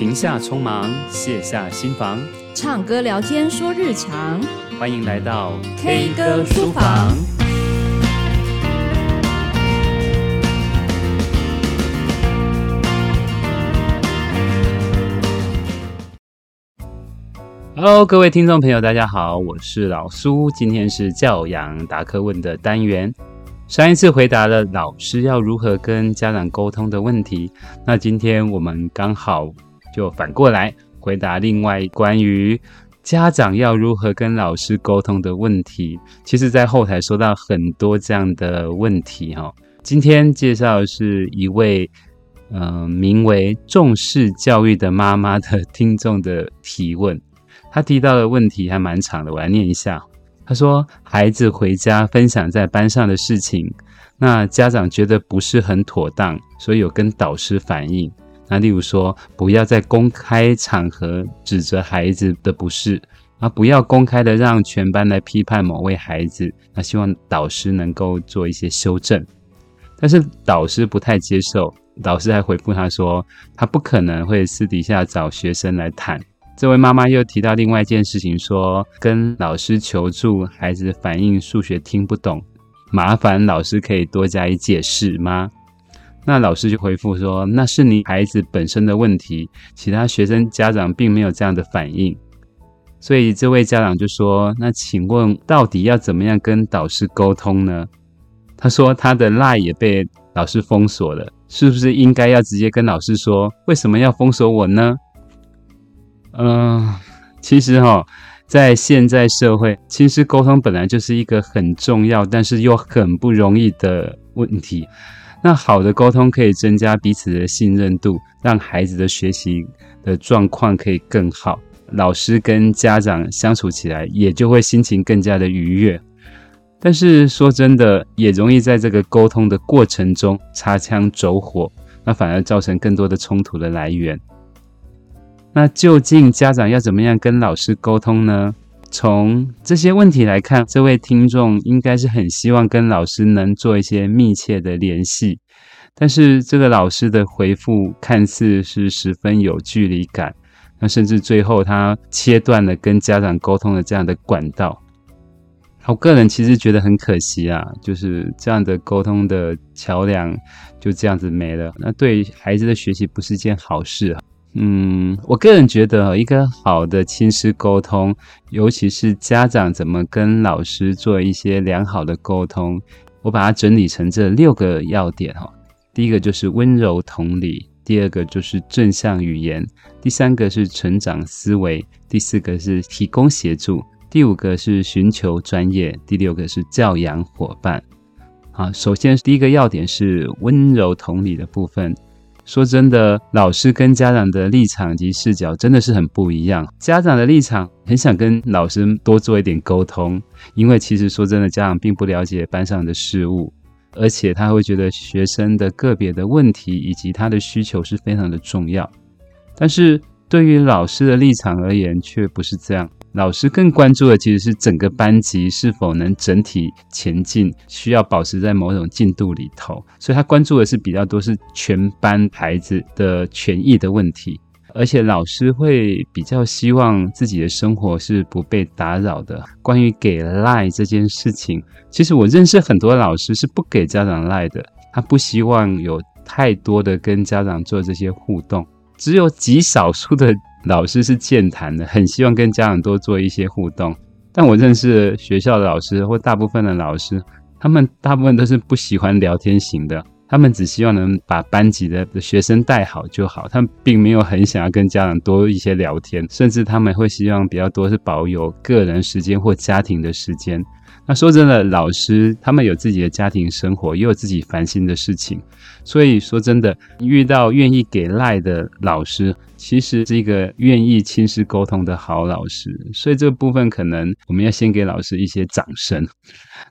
停下匆忙，卸下心防，唱歌聊天说日常。欢迎来到 K 歌书房。Hello，各位听众朋友，大家好，我是老苏，今天是教养答课问的单元。上一次回答了老师要如何跟家长沟通的问题，那今天我们刚好就反过来回答另外关于家长要如何跟老师沟通的问题。其实，在后台收到很多这样的问题哈。今天介绍的是一位嗯、呃、名为重视教育的妈妈的听众的提问，他提到的问题还蛮长的，我来念一下。他说：“孩子回家分享在班上的事情，那家长觉得不是很妥当，所以有跟导师反映。那例如说，不要在公开场合指责孩子的不是，啊，不要公开的让全班来批判某位孩子。那希望导师能够做一些修正。但是导师不太接受，导师还回复他说，他不可能会私底下找学生来谈。”这位妈妈又提到另外一件事情，说跟老师求助，孩子反映数学听不懂，麻烦老师可以多加以解释吗？那老师就回复说，那是你孩子本身的问题，其他学生家长并没有这样的反应。所以这位家长就说，那请问到底要怎么样跟导师沟通呢？他说他的 LINE 也被老师封锁了，是不是应该要直接跟老师说，为什么要封锁我呢？嗯、其实哈，在现在社会，亲师沟通本来就是一个很重要，但是又很不容易的问题。那好的沟通可以增加彼此的信任度，让孩子的学习的状况可以更好，老师跟家长相处起来也就会心情更加的愉悦。但是说真的，也容易在这个沟通的过程中擦枪走火，那反而造成更多的冲突的来源。那究竟家长要怎么样跟老师沟通呢？从这些问题来看，这位听众应该是很希望跟老师能做一些密切的联系，但是这个老师的回复看似是十分有距离感，那甚至最后他切断了跟家长沟通的这样的管道。我个人其实觉得很可惜啊，就是这样的沟通的桥梁就这样子没了，那对孩子的学习不是件好事啊。嗯，我个人觉得，一个好的亲师沟通，尤其是家长怎么跟老师做一些良好的沟通，我把它整理成这六个要点哈。第一个就是温柔同理，第二个就是正向语言，第三个是成长思维，第四个是提供协助，第五个是寻求专业，第六个是教养伙伴。啊，首先第一个要点是温柔同理的部分。说真的，老师跟家长的立场及视角真的是很不一样。家长的立场很想跟老师多做一点沟通，因为其实说真的，家长并不了解班上的事物，而且他会觉得学生的个别的问题以及他的需求是非常的重要。但是对于老师的立场而言，却不是这样。老师更关注的其实是整个班级是否能整体前进，需要保持在某种进度里头，所以他关注的是比较多是全班孩子的权益的问题，而且老师会比较希望自己的生活是不被打扰的。关于给 LINE 这件事情，其实我认识很多老师是不给家长 LINE 的，他不希望有太多的跟家长做这些互动，只有极少数的。老师是健谈的，很希望跟家长多做一些互动。但我认识学校的老师或大部分的老师，他们大部分都是不喜欢聊天型的，他们只希望能把班级的学生带好就好，他们并没有很想要跟家长多一些聊天，甚至他们会希望比较多是保有个人时间或家庭的时间。那说真的，老师他们有自己的家庭生活，也有自己烦心的事情，所以说真的，遇到愿意给赖的老师，其实是一个愿意亲师沟通的好老师。所以这部分可能我们要先给老师一些掌声。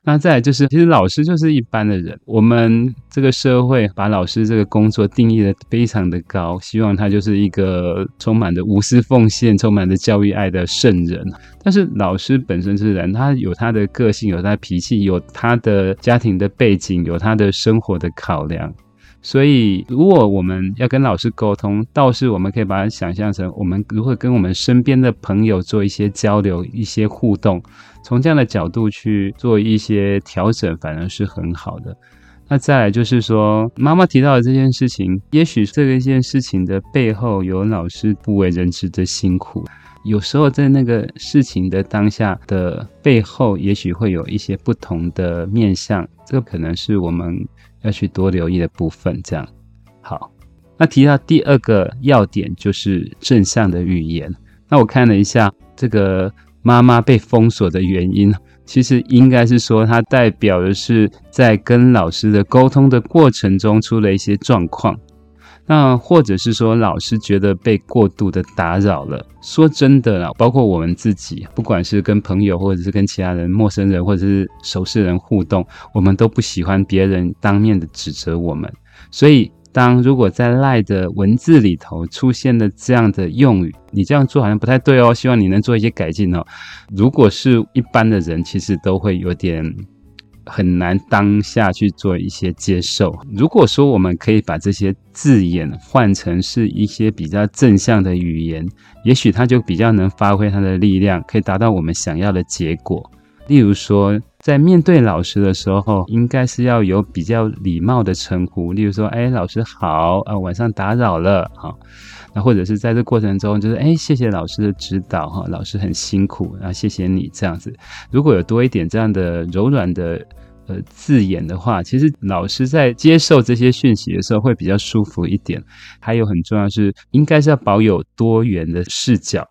那再来就是，其实老师就是一般的人，我们这个社会把老师这个工作定义的非常的高，希望他就是一个充满着无私奉献、充满着教育爱的圣人。但是老师本身是人，他有他的个性，有他的脾气，有他的家庭的背景，有他的生活的考量。所以，如果我们要跟老师沟通，倒是我们可以把它想象成我们如何跟我们身边的朋友做一些交流、一些互动，从这样的角度去做一些调整，反而是很好的。那再来就是说，妈妈提到的这件事情，也许这个一件事情的背后有老师不为人知的辛苦。有时候在那个事情的当下的背后，也许会有一些不同的面向，这个可能是我们。要去多留意的部分，这样好。那提到第二个要点就是正向的语言。那我看了一下这个妈妈被封锁的原因，其实应该是说它代表的是在跟老师的沟通的过程中出了一些状况。那或者是说，老师觉得被过度的打扰了。说真的啦，包括我们自己，不管是跟朋友，或者是跟其他人、陌生人，或者是熟识人互动，我们都不喜欢别人当面的指责我们。所以，当如果在赖的文字里头出现了这样的用语，你这样做好像不太对哦，希望你能做一些改进哦。如果是一般的人，其实都会有点。很难当下去做一些接受。如果说我们可以把这些字眼换成是一些比较正向的语言，也许它就比较能发挥它的力量，可以达到我们想要的结果。例如说，在面对老师的时候，应该是要有比较礼貌的称呼，例如说，哎，老师好，啊，晚上打扰了，好。那或者是在这过程中，就是哎，谢谢老师的指导哈，老师很辛苦，啊，谢谢你这样子。如果有多一点这样的柔软的呃字眼的话，其实老师在接受这些讯息的时候会比较舒服一点。还有很重要是，应该是要保有多元的视角，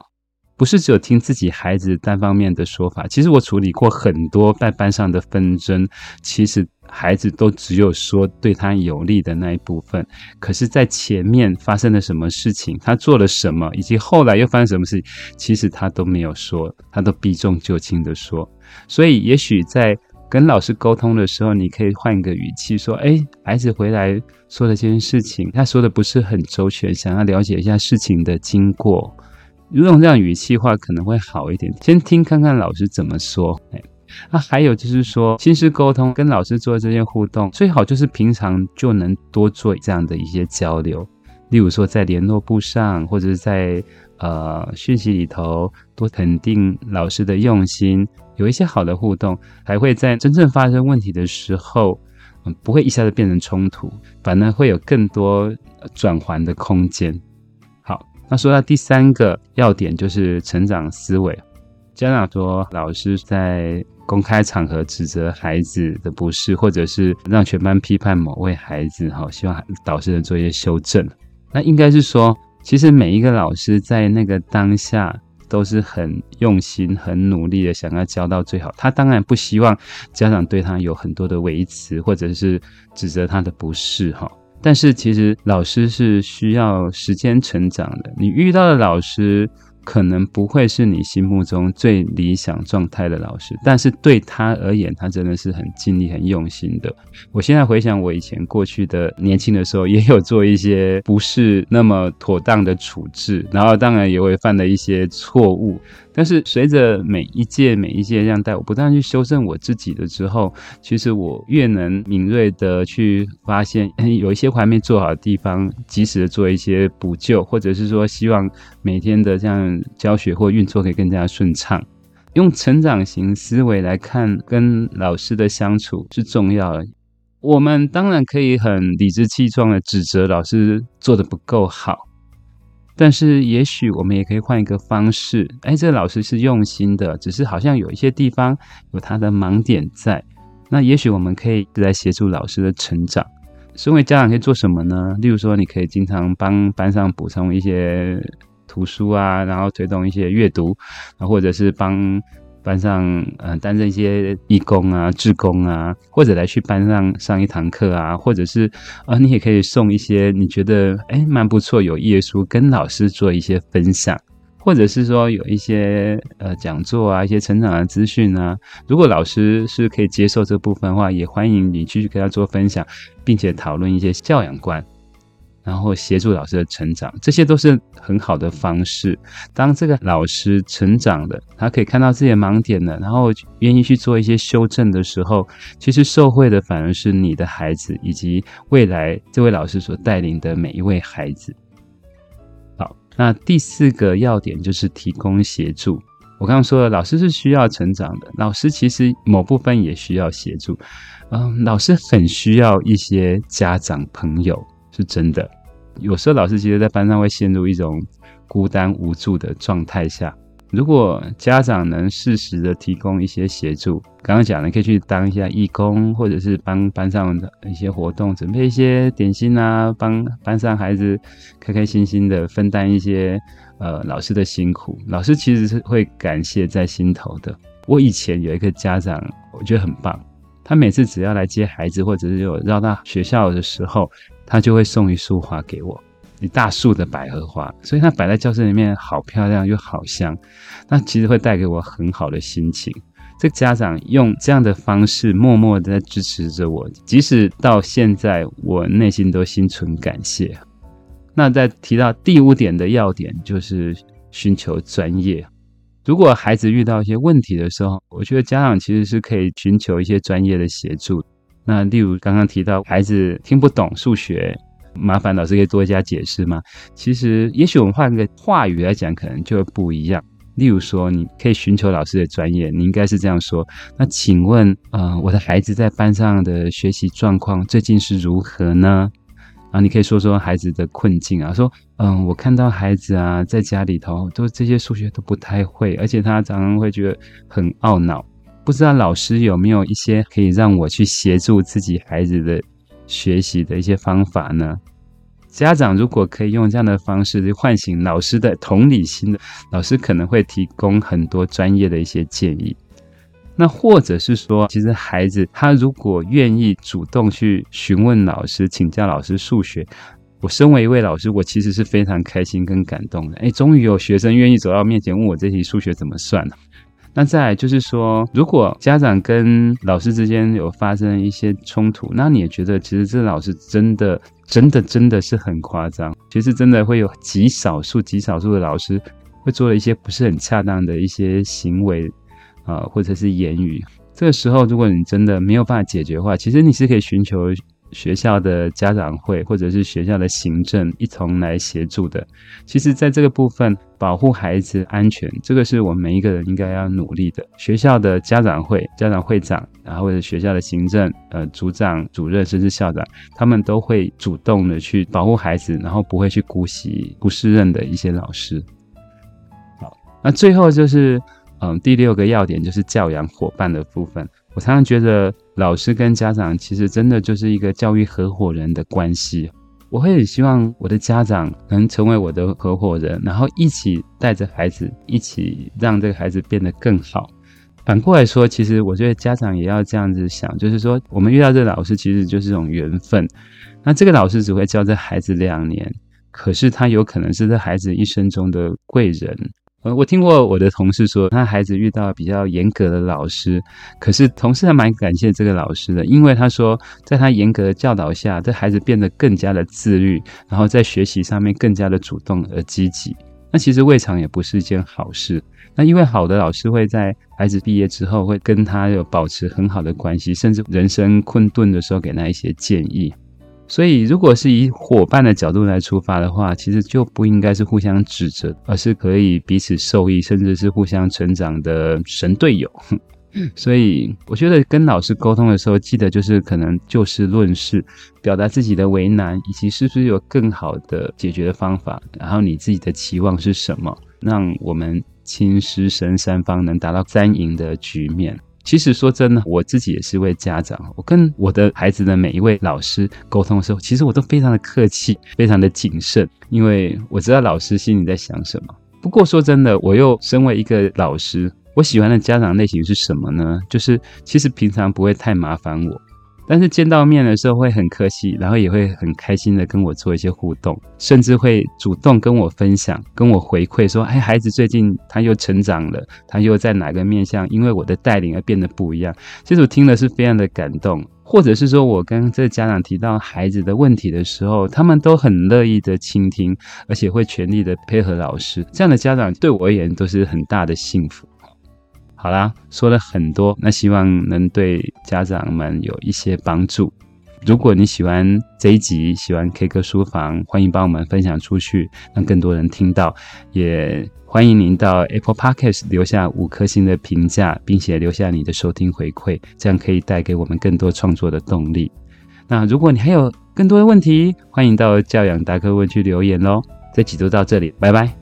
不是只有听自己孩子单方面的说法。其实我处理过很多在班上的纷争，其实。孩子都只有说对他有利的那一部分，可是，在前面发生了什么事情，他做了什么，以及后来又发生什么事情，其实他都没有说，他都避重就轻的说。所以，也许在跟老师沟通的时候，你可以换一个语气说：“哎，孩子回来说了这件事情，他说的不是很周全，想要了解一下事情的经过。用这样语气话可能会好一点，先听看看老师怎么说。”哎。那、啊、还有就是说，心师沟通跟老师做这些互动，最好就是平常就能多做这样的一些交流。例如说，在联络簿上，或者是在呃讯息里头，多肯定老师的用心，有一些好的互动，还会在真正发生问题的时候，嗯，不会一下子变成冲突，反而会有更多转圜的空间。那说到第三个要点，就是成长思维。家长说，老师在公开场合指责孩子的不是，或者是让全班批判某位孩子，哈，希望导师能做一些修正。那应该是说，其实每一个老师在那个当下都是很用心、很努力的，想要教到最好。他当然不希望家长对他有很多的维持，或者是指责他的不是，哈。但是其实老师是需要时间成长的。你遇到的老师，可能不会是你心目中最理想状态的老师，但是对他而言，他真的是很尽力、很用心的。我现在回想我以前过去的年轻的时候，也有做一些不是那么妥当的处置，然后当然也会犯了一些错误。但是随着每一届每一届这样带，我不断去修正我自己的之后，其实我越能敏锐的去发现，有一些我还没做好的地方，及时的做一些补救，或者是说希望每天的这样教学或运作可以更加顺畅。用成长型思维来看，跟老师的相处是重要的。我们当然可以很理直气壮的指责老师做得不够好。但是，也许我们也可以换一个方式。哎，这个老师是用心的，只是好像有一些地方有他的盲点在。那也许我们可以来协助老师的成长。身为家长可以做什么呢？例如说，你可以经常帮班上补充一些图书啊，然后推动一些阅读，啊，或者是帮。班上，呃，担任一些义工啊、志工啊，或者来去班上上一堂课啊，或者是，啊、呃，你也可以送一些你觉得诶蛮不错有意义的书，跟老师做一些分享，或者是说有一些呃讲座啊、一些成长的资讯啊，如果老师是可以接受这部分的话，也欢迎你继续跟他做分享，并且讨论一些教养观。然后协助老师的成长，这些都是很好的方式。当这个老师成长了，他可以看到自己的盲点了，然后愿意去做一些修正的时候，其实受惠的反而是你的孩子，以及未来这位老师所带领的每一位孩子。好，那第四个要点就是提供协助。我刚刚说了，老师是需要成长的，老师其实某部分也需要协助。嗯，老师很需要一些家长朋友，是真的。有时候老师其实，在班上会陷入一种孤单无助的状态下。如果家长能适时的提供一些协助，刚刚讲的可以去当一下义工，或者是帮班上的一些活动准备一些点心啊，帮班上孩子开开心心的分担一些呃老师的辛苦，老师其实是会感谢在心头的。我以前有一个家长，我觉得很棒，他每次只要来接孩子，或者是有绕到学校的时候。他就会送一束花给我，一大束的百合花，所以它摆在教室里面好漂亮又好香，那其实会带给我很好的心情。这个家长用这样的方式默默的在支持着我，即使到现在，我内心都心存感谢。那在提到第五点的要点，就是寻求专业。如果孩子遇到一些问题的时候，我觉得家长其实是可以寻求一些专业的协助。那例如刚刚提到孩子听不懂数学，麻烦老师可以多加解释吗？其实，也许我们换个话语来讲，可能就不一样。例如说，你可以寻求老师的专业，你应该是这样说：那请问，呃，我的孩子在班上的学习状况最近是如何呢？啊，你可以说说孩子的困境啊，说，嗯，我看到孩子啊，在家里头都这些数学都不太会，而且他常常会觉得很懊恼。不知道老师有没有一些可以让我去协助自己孩子的学习的一些方法呢？家长如果可以用这样的方式去唤醒老师的同理心的，老师可能会提供很多专业的一些建议。那或者是说，其实孩子他如果愿意主动去询问老师、请教老师数学，我身为一位老师，我其实是非常开心跟感动的。哎，终于有学生愿意走到面前问我这题数学怎么算了。那再来就是说，如果家长跟老师之间有发生一些冲突，那你也觉得其实这老师真的、真的、真的是很夸张。其实真的会有极少数、极少数的老师会做了一些不是很恰当的一些行为啊、或者是言语。这个时候，如果你真的没有办法解决的话，其实你是可以寻求。学校的家长会或者是学校的行政一同来协助的。其实，在这个部分，保护孩子安全，这个是我们每一个人应该要努力的。学校的家长会、家长会长，然后或者学校的行政、呃组长、主任，甚至校长，他们都会主动的去保护孩子，然后不会去姑息不适任的一些老师。好，那最后就是，嗯，第六个要点就是教养伙伴的部分。我常常觉得，老师跟家长其实真的就是一个教育合伙人的关系。我会很希望我的家长能成为我的合伙人，然后一起带着孩子，一起让这个孩子变得更好。反过来说，其实我觉得家长也要这样子想，就是说，我们遇到这老师其实就是一种缘分。那这个老师只会教这孩子两年，可是他有可能是这孩子一生中的贵人。我听过我的同事说，他孩子遇到比较严格的老师，可是同事还蛮感谢这个老师的，因为他说，在他严格的教导下，这孩子变得更加的自律，然后在学习上面更加的主动而积极。那其实未尝也不是一件好事。那因为好的老师会在孩子毕业之后，会跟他有保持很好的关系，甚至人生困顿的时候给他一些建议。所以，如果是以伙伴的角度来出发的话，其实就不应该是互相指责，而是可以彼此受益，甚至是互相成长的神队友。所以，我觉得跟老师沟通的时候，记得就是可能就事论事，表达自己的为难，以及是不是有更好的解决的方法，然后你自己的期望是什么，让我们亲师生三方能达到三赢的局面。其实说真的，我自己也是一位家长。我跟我的孩子的每一位老师沟通的时候，其实我都非常的客气，非常的谨慎，因为我知道老师心里在想什么。不过说真的，我又身为一个老师，我喜欢的家长类型是什么呢？就是其实平常不会太麻烦我。但是见到面的时候会很客气，然后也会很开心的跟我做一些互动，甚至会主动跟我分享、跟我回馈说：“哎，孩子最近他又成长了，他又在哪个面向因为我的带领而变得不一样。”其实我听了是非常的感动。或者是说我跟这家长提到孩子的问题的时候，他们都很乐意的倾听，而且会全力的配合老师。这样的家长对我而言都是很大的幸福。好啦，说了很多，那希望能对家长们有一些帮助。如果你喜欢这一集，喜欢 K 歌书房，欢迎帮我们分享出去，让更多人听到。也欢迎您到 Apple Podcast 留下五颗星的评价，并且留下你的收听回馈，这样可以带给我们更多创作的动力。那如果你还有更多的问题，欢迎到教养达克问去留言喽。这集就到这里，拜拜。